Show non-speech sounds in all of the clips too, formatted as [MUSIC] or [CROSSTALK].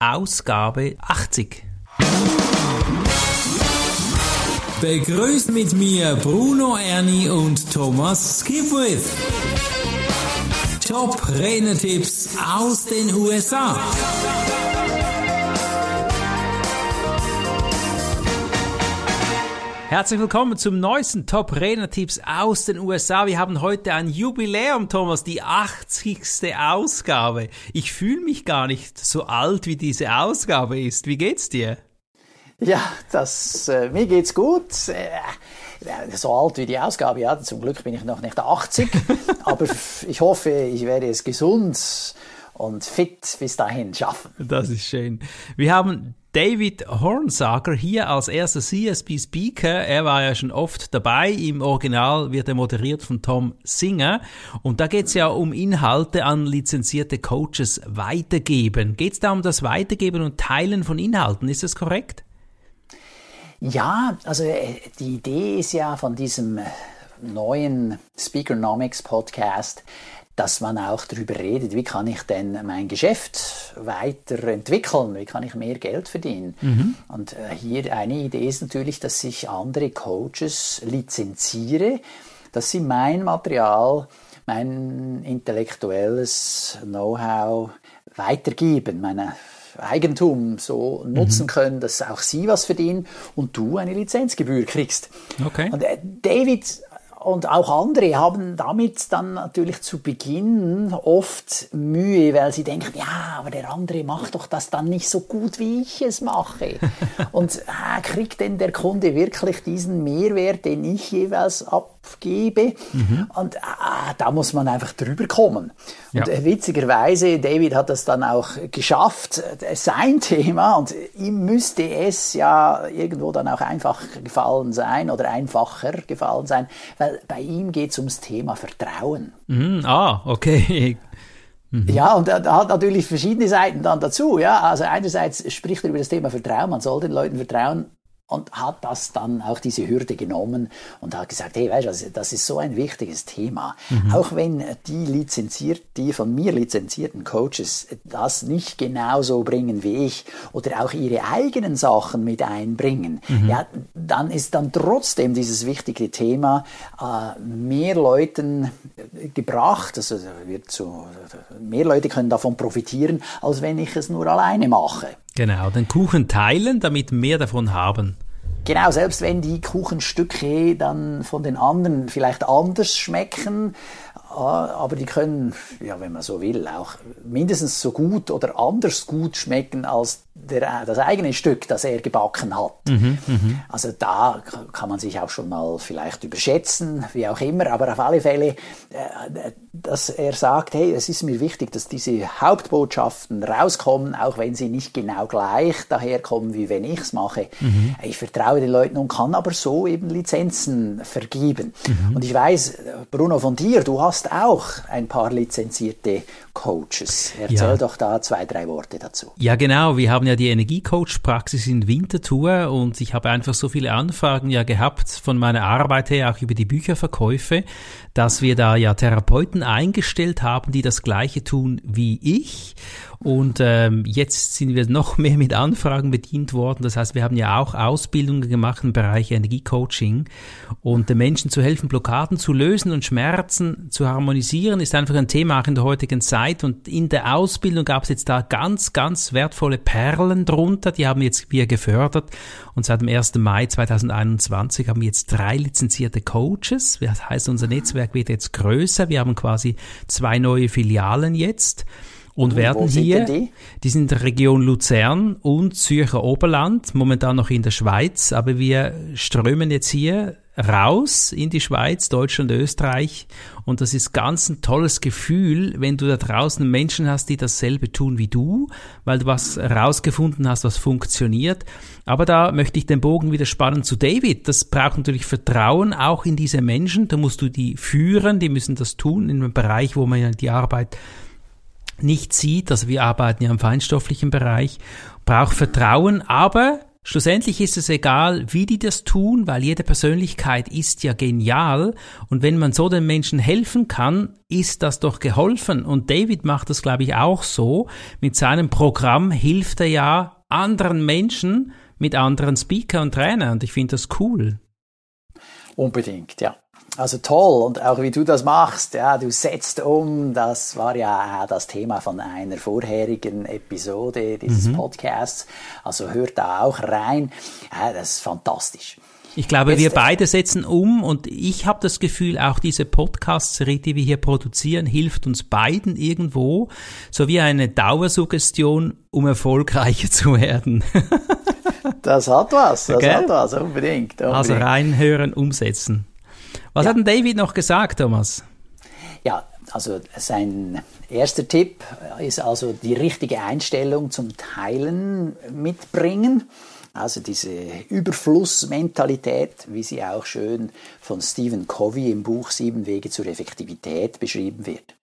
Ausgabe 80. Begrüßt mit mir Bruno Ernie und Thomas Skipwith. Top Renetipps aus den USA. Herzlich willkommen zum neuesten Top Renner-Tipps aus den USA. Wir haben heute ein Jubiläum, Thomas, die 80. Ausgabe. Ich fühle mich gar nicht so alt, wie diese Ausgabe ist. Wie geht's dir? Ja, das, äh, mir geht's gut. Äh, so alt wie die Ausgabe, ja, zum Glück bin ich noch nicht 80, [LAUGHS] aber ich hoffe, ich werde es gesund und fit bis dahin schaffen. Das ist schön. Wir haben David Hornsager hier als erster CSB Speaker. Er war ja schon oft dabei. Im Original wird er moderiert von Tom Singer. Und da geht es ja um Inhalte an lizenzierte Coaches weitergeben. Geht es da um das Weitergeben und Teilen von Inhalten? Ist das korrekt? Ja, also äh, die Idee ist ja von diesem neuen Speakernomics Podcast, dass man auch darüber redet, wie kann ich denn mein Geschäft weiterentwickeln, wie kann ich mehr Geld verdienen. Mhm. Und äh, hier eine Idee ist natürlich, dass ich andere Coaches lizenziere, dass sie mein Material, mein intellektuelles Know-how weitergeben, meine Eigentum so nutzen mhm. können, dass auch sie was verdienen und du eine Lizenzgebühr kriegst. Okay. Und äh, David und auch andere haben damit dann natürlich zu Beginn oft Mühe, weil sie denken, ja, aber der andere macht doch das dann nicht so gut, wie ich es mache. [LAUGHS] und äh, kriegt denn der Kunde wirklich diesen Mehrwert, den ich jeweils abgebe? Mhm. Und äh, da muss man einfach drüber kommen. Ja. Und äh, witzigerweise, David hat das dann auch geschafft, äh, sein [LAUGHS] Thema, und ihm müsste es ja irgendwo dann auch einfach gefallen sein oder einfacher gefallen sein, weil bei ihm geht es ums Thema Vertrauen. Mhm, ah, okay. [LAUGHS] Mhm. Ja, und er hat natürlich verschiedene Seiten dann dazu. Ja, also einerseits spricht er über das Thema Vertrauen. Man soll den Leuten vertrauen, und hat das dann auch diese Hürde genommen und hat gesagt, hey, weißt du, das ist so ein wichtiges Thema. Mhm. Auch wenn die lizenziert, die von mir lizenzierten Coaches das nicht genauso bringen wie ich oder auch ihre eigenen Sachen mit einbringen, mhm. ja, dann ist dann trotzdem dieses wichtige Thema äh, mehr Leuten gebracht, also wird so, mehr Leute können davon profitieren, als wenn ich es nur alleine mache. Genau, den Kuchen teilen, damit mehr davon haben. Genau, selbst wenn die Kuchenstücke dann von den anderen vielleicht anders schmecken, Ah, aber die können, ja, wenn man so will, auch mindestens so gut oder anders gut schmecken als der, das eigene Stück, das er gebacken hat. Mhm, mh. Also da kann man sich auch schon mal vielleicht überschätzen, wie auch immer, aber auf alle Fälle, äh, dass er sagt, hey, es ist mir wichtig, dass diese Hauptbotschaften rauskommen, auch wenn sie nicht genau gleich daherkommen, wie wenn ich es mache. Mhm. Ich vertraue den Leuten und kann aber so eben Lizenzen vergeben. Mhm. Und ich weiß, Bruno, von dir, du hast auch ein paar lizenzierte Coaches. Erzähl ja. doch da zwei, drei Worte dazu. Ja, genau. Wir haben ja die Energiecoach-Praxis in Winterthur und ich habe einfach so viele Anfragen ja gehabt von meiner Arbeit her, auch über die Bücherverkäufe, dass wir da ja Therapeuten eingestellt haben, die das Gleiche tun wie ich. Und ähm, jetzt sind wir noch mehr mit Anfragen bedient worden. Das heißt, wir haben ja auch Ausbildungen gemacht im Bereich Energiecoaching. Und den Menschen zu helfen, Blockaden zu lösen und Schmerzen zu harmonisieren, ist einfach ein Thema auch in der heutigen Zeit. Und in der Ausbildung gab es jetzt da ganz, ganz wertvolle Perlen drunter. Die haben jetzt wir gefördert. Und seit dem 1. Mai 2021 haben wir jetzt drei lizenzierte Coaches. Das heißt, unser Netzwerk wird jetzt größer. Wir haben quasi zwei neue Filialen jetzt und werden hier, die? die sind in der Region Luzern und Zürcher Oberland, momentan noch in der Schweiz, aber wir strömen jetzt hier raus in die Schweiz, Deutschland, Österreich und das ist ganz ein tolles Gefühl, wenn du da draußen Menschen hast, die dasselbe tun wie du, weil du was herausgefunden hast, was funktioniert. Aber da möchte ich den Bogen wieder spannen zu David. Das braucht natürlich Vertrauen auch in diese Menschen. Da musst du die führen, die müssen das tun in einem Bereich, wo man ja die Arbeit nicht sieht, also wir arbeiten ja im feinstofflichen Bereich, braucht Vertrauen, aber Schlussendlich ist es egal, wie die das tun, weil jede Persönlichkeit ist ja genial und wenn man so den Menschen helfen kann, ist das doch geholfen und David macht das glaube ich auch so. Mit seinem Programm hilft er ja anderen Menschen mit anderen Speaker und Trainer und ich finde das cool. Unbedingt, ja. Also toll und auch wie du das machst, ja, du setzt um, das war ja das Thema von einer vorherigen Episode dieses mhm. Podcasts, also hört da auch rein, ja, das ist fantastisch. Ich glaube, Jetzt, wir beide setzen um und ich habe das Gefühl, auch diese Podcast-Serie, die wir hier produzieren, hilft uns beiden irgendwo, so wie eine Dauersuggestion, um erfolgreicher [LAUGHS] zu werden. das hat was, das okay? hat was, unbedingt, unbedingt. Also reinhören, umsetzen. Was ja. hat denn David noch gesagt, Thomas? Ja, also sein erster Tipp ist also die richtige Einstellung zum Teilen mitbringen. Also diese Überflussmentalität, wie sie auch schön von Stephen Covey im Buch Sieben Wege zur Effektivität beschrieben wird.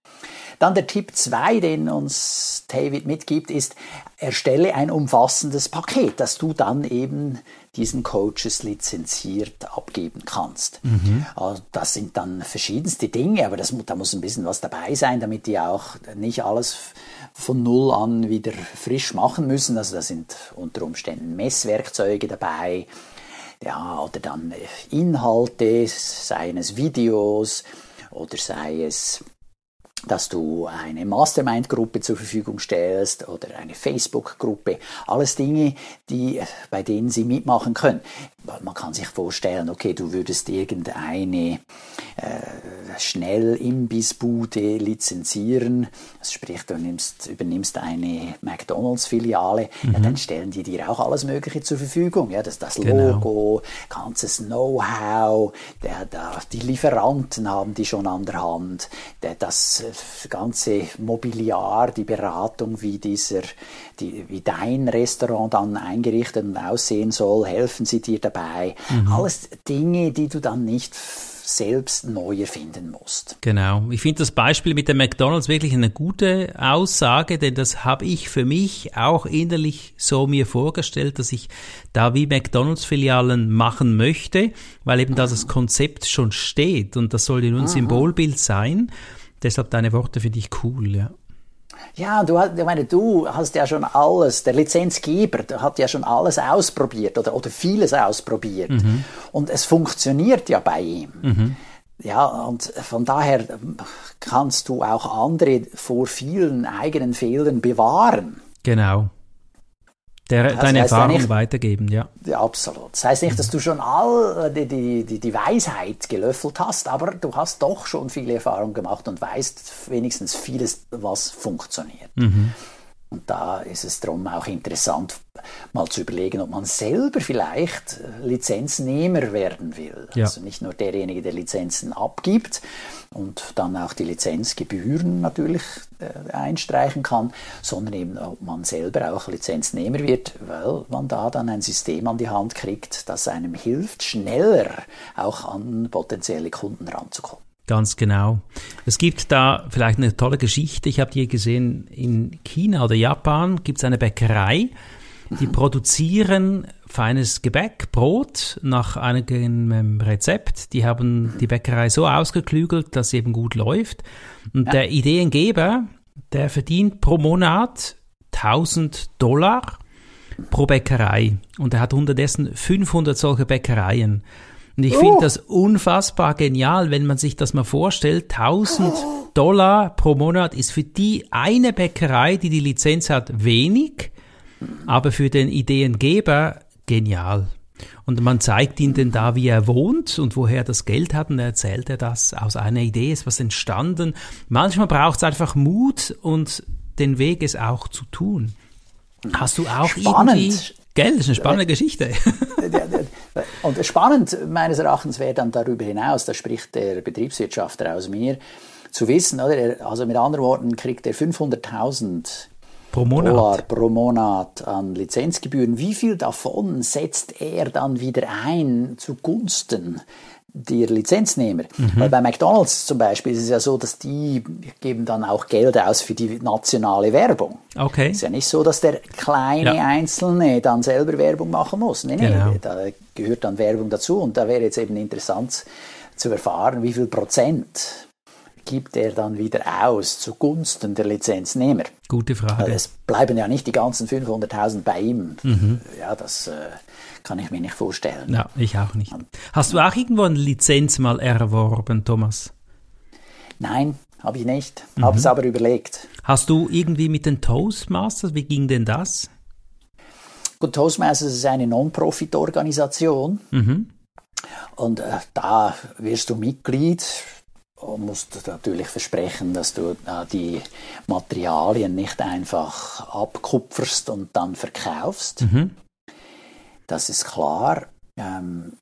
Dann der Tipp 2, den uns David mitgibt, ist, erstelle ein umfassendes Paket, das du dann eben diesen Coaches lizenziert abgeben kannst. Mhm. Also das sind dann verschiedenste Dinge, aber das, da muss ein bisschen was dabei sein, damit die auch nicht alles von Null an wieder frisch machen müssen. Also da sind unter Umständen Messwerkzeuge dabei, ja, oder dann Inhalte, seien es Videos oder sei es dass du eine Mastermind-Gruppe zur Verfügung stellst oder eine Facebook-Gruppe. Alles Dinge, die, bei denen sie mitmachen können. Man kann sich vorstellen, okay, du würdest irgendeine äh, Schnell-Imbissbude lizenzieren, das sprich, du nimmst, übernimmst eine McDonalds-Filiale, mhm. ja, dann stellen die dir auch alles Mögliche zur Verfügung. Ja, das, das genau. Logo, genau. ganzes Know-how, die Lieferanten haben die schon an der Hand, der, das ganze Mobiliar, die Beratung, wie dieser, die, wie dein Restaurant dann eingerichtet und aussehen soll, helfen sie dir dabei. Mhm. Alles Dinge, die du dann nicht selbst neu erfinden musst. Genau. Ich finde das Beispiel mit dem McDonald's wirklich eine gute Aussage, denn das habe ich für mich auch innerlich so mir vorgestellt, dass ich da wie McDonald's-Filialen machen möchte, weil eben da das Konzept schon steht und das soll ja nun ein Symbolbild sein. Deshalb deine Worte finde ich cool, ja. Ja, du, ich meine, du hast ja schon alles, der Lizenzgeber der hat ja schon alles ausprobiert oder, oder vieles ausprobiert. Mhm. Und es funktioniert ja bei ihm. Mhm. Ja, und von daher kannst du auch andere vor vielen eigenen Fehlern bewahren. Genau. Der, das deine Erfahrung nicht, weitergeben, ja. ja. Absolut. Das heißt nicht, dass du schon all die, die, die Weisheit gelöffelt hast, aber du hast doch schon viele Erfahrungen gemacht und weißt wenigstens vieles, was funktioniert. Mhm. Und da ist es darum auch interessant, mal zu überlegen, ob man selber vielleicht Lizenznehmer werden will. Ja. Also nicht nur derjenige, der Lizenzen abgibt und dann auch die Lizenzgebühren natürlich äh, einstreichen kann, sondern eben, ob man selber auch Lizenznehmer wird, weil man da dann ein System an die Hand kriegt, das einem hilft, schneller auch an potenzielle Kunden ranzukommen. Ganz genau. Es gibt da vielleicht eine tolle Geschichte. Ich habe die gesehen, in China oder Japan gibt es eine Bäckerei, die produzieren feines Gebäck, Brot nach einem Rezept. Die haben die Bäckerei so ausgeklügelt, dass sie eben gut läuft. Und ja. der Ideengeber, der verdient pro Monat 1000 Dollar pro Bäckerei. Und er hat unterdessen 500 solche Bäckereien. Und ich oh. finde das unfassbar genial, wenn man sich das mal vorstellt. 1000 Dollar pro Monat ist für die eine Bäckerei, die die Lizenz hat, wenig, aber für den Ideengeber genial. Und man zeigt ihm denn da, wie er wohnt und woher er das Geld hat und er erzählt er das. Aus einer Idee ist was entstanden. Manchmal braucht es einfach Mut und den Weg es auch zu tun. Hast du auch Spannend. irgendwie Gell, das ist eine spannende Geschichte. Und spannend meines Erachtens wäre dann darüber hinaus, da spricht der Betriebswirtschaftler aus mir, zu wissen, oder? Also mit anderen Worten kriegt er 500.000 Dollar pro Monat an Lizenzgebühren. Wie viel davon setzt er dann wieder ein zugunsten die Lizenznehmer. Weil bei McDonalds zum Beispiel ist es ja so, dass die geben dann auch Geld aus für die nationale Werbung. Okay. Es ist ja nicht so, dass der kleine Ja. Einzelne dann selber Werbung machen muss. Nee, nee, Genau. da gehört dann Werbung dazu. Und da wäre jetzt eben interessant zu erfahren, wie viel Prozent gibt er dann wieder aus zugunsten der Lizenznehmer. Gute Frage. es bleiben ja nicht die ganzen 500.000 bei ihm. Mhm. Ja, das äh, kann ich mir nicht vorstellen. Ja, ich auch nicht. Hast du auch irgendwo eine Lizenz mal erworben, Thomas? Nein, habe ich nicht. Mhm. Habe es aber überlegt. Hast du irgendwie mit den Toastmasters, wie ging denn das? Gut, Toastmasters ist eine Non-Profit-Organisation. Mhm. Und äh, da wirst du Mitglied und musst natürlich versprechen, dass du äh, die Materialien nicht einfach abkupferst und dann verkaufst. Mhm. Das ist klar. Ähm,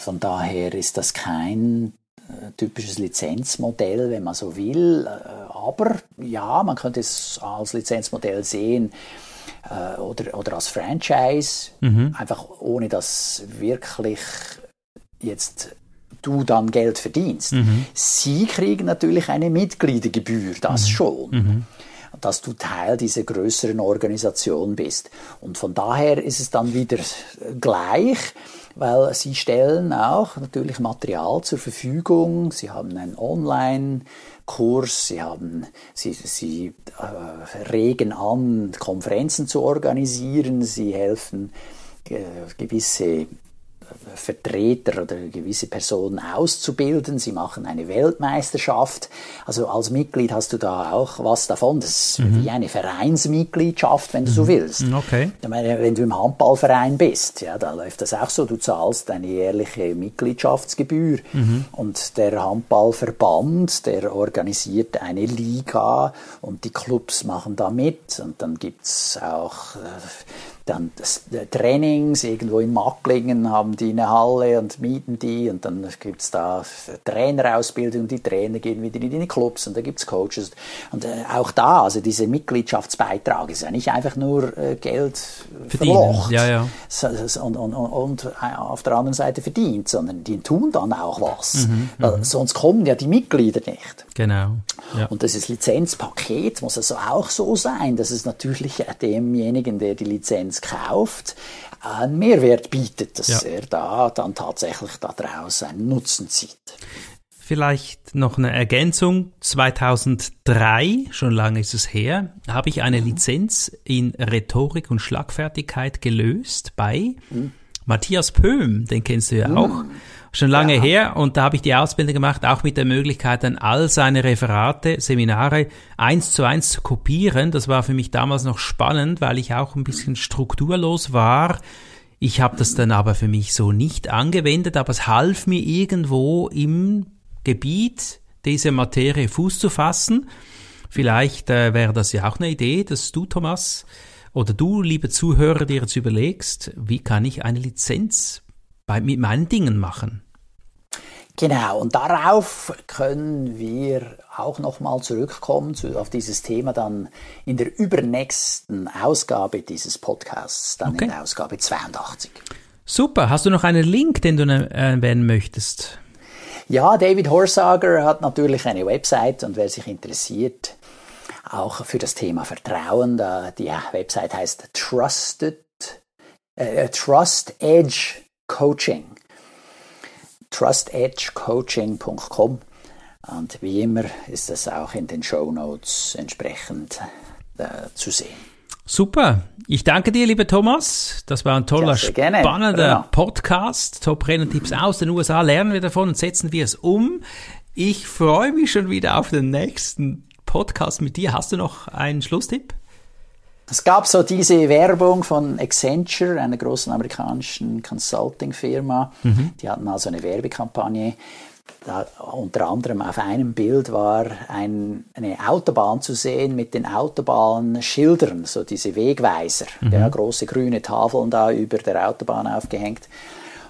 von daher ist das kein äh, typisches Lizenzmodell, wenn man so will. Äh, aber ja, man könnte es als Lizenzmodell sehen oder, oder als Franchise, einfach ohne dass wirklich jetzt du dann Geld verdienst. Sie kriegen natürlich eine Mitgliedergebühr, das schon. Dass du Teil dieser größeren Organisation bist. Und von daher ist es dann wieder gleich, weil sie stellen auch natürlich Material zur Verfügung. Sie haben einen Online-Kurs, sie haben, sie, sie äh, regen an, Konferenzen zu organisieren, sie helfen äh, gewisse Vertreter oder gewisse Personen auszubilden. Sie machen eine Weltmeisterschaft. Also als Mitglied hast du da auch was davon. Das ist wie eine Vereinsmitgliedschaft, wenn du so willst. Okay. Ich meine, wenn du im Handballverein bist, ja, da läuft das auch so. Du zahlst eine jährliche Mitgliedschaftsgebühr und der Handballverband, der organisiert eine Liga und die Clubs machen da mit und dann gibt's auch äh, dann das, äh, Trainings irgendwo in Macklingen haben die eine Halle und mieten die und dann gibt's da Trainerausbildung, die Trainer gehen wieder in die Clubs und da gibt's Coaches und äh, auch da, also dieser Mitgliedschaftsbeitrag ist ja nicht einfach nur äh, Geld verlocht ja, ja. und, und, und, und auf der anderen Seite verdient, sondern die tun dann auch was. Weil sonst kommen ja die Mitglieder nicht. Genau. Ja. Und das Lizenzpaket muss also auch so sein, dass es natürlich demjenigen, der die Lizenz kauft, einen Mehrwert bietet, dass Ja. er da dann tatsächlich daraus einen Nutzen zieht. Vielleicht noch eine Ergänzung. 2003, schon lange ist es her, habe ich eine Lizenz in Rhetorik und Schlagfertigkeit gelöst bei Matthias Pöhm, den kennst du ja auch. Schon lange her und da habe ich die Ausbildung gemacht, auch mit der Möglichkeit, dann all seine Referate, Seminare eins zu eins zu kopieren. Das war für mich damals noch spannend, weil ich auch ein bisschen strukturlos war. Ich habe das dann aber für mich so nicht angewendet, aber es half mir irgendwo im Gebiet dieser Materie Fuß zu fassen. Vielleicht äh, wäre das ja auch eine Idee, dass du, Thomas, oder du, liebe Zuhörer, dir jetzt überlegst, wie kann ich eine Lizenz bei, mit meinen Dingen machen? Genau, und darauf können wir auch nochmal zurückkommen, zu, auf dieses Thema dann in der übernächsten Ausgabe dieses Podcasts, dann Okay. in der Ausgabe 82. Super, hast du noch einen Link, den du äh, erwähnen möchtest? Ja, David Horsager hat natürlich eine Website und wer sich interessiert, auch für das Thema Vertrauen, da die Website heißt Trusted, äh, Trust Edge Coaching. trustedgecoaching.com und wie immer ist das auch in den Show Notes entsprechend äh, zu sehen. Super. Ich danke dir, lieber Thomas. Das war ein toller, spannender Bruno. Podcast. Top-Renner-Tipps aus den USA. Lernen wir davon und setzen wir es um. Ich freue mich schon wieder auf den nächsten Podcast mit dir. Hast du noch einen Schlusstipp? Es gab so diese Werbung von Accenture, einer großen amerikanischen Consulting-Firma. Die hatten mal so eine Werbekampagne. Da, unter anderem auf einem Bild war ein, eine Autobahn zu sehen mit den Autobahnschildern, so diese Wegweiser, ja, große grüne Tafeln da über der Autobahn aufgehängt.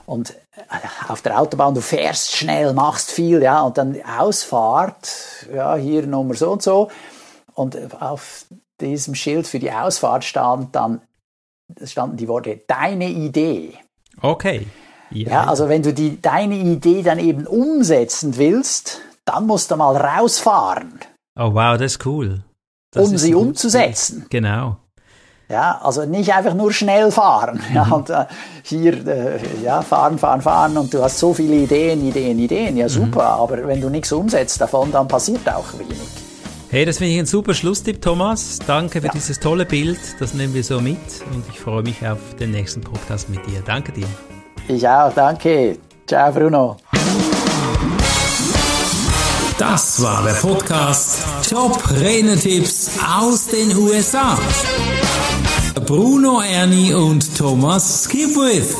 Und äh, auf der Autobahn, du fährst schnell, machst viel, ja, und dann Ausfahrt, ja, hier Nummer so und so. Und auf diesem Schild für die Ausfahrt stand dann, standen die Worte, deine Idee. Okay. Ja, ja also wenn du die, deine Idee dann eben umsetzen willst, dann musst du mal rausfahren. Oh wow, das ist cool. Das um ist sie umzusetzen. Genau. Ja, also nicht einfach nur schnell fahren. Mhm. [LAUGHS] Ja, und äh, hier äh, ja, fahren, fahren, fahren und du hast so viele Ideen, Ideen, Ideen. Ja, mhm. super, mhm. aber wenn du nichts umsetzt davon, dann passiert auch wenig. Hey, das finde ich ein super Schlusstipp, Thomas. Danke für ja. dieses tolle Bild. Das nehmen wir so mit und ich freue mich auf den nächsten Podcast mit dir. Danke dir. Ich auch, danke. Ciao, Bruno. Das war der Podcast Top Renetipps aus den USA. Bruno Ernie und Thomas Skipwith.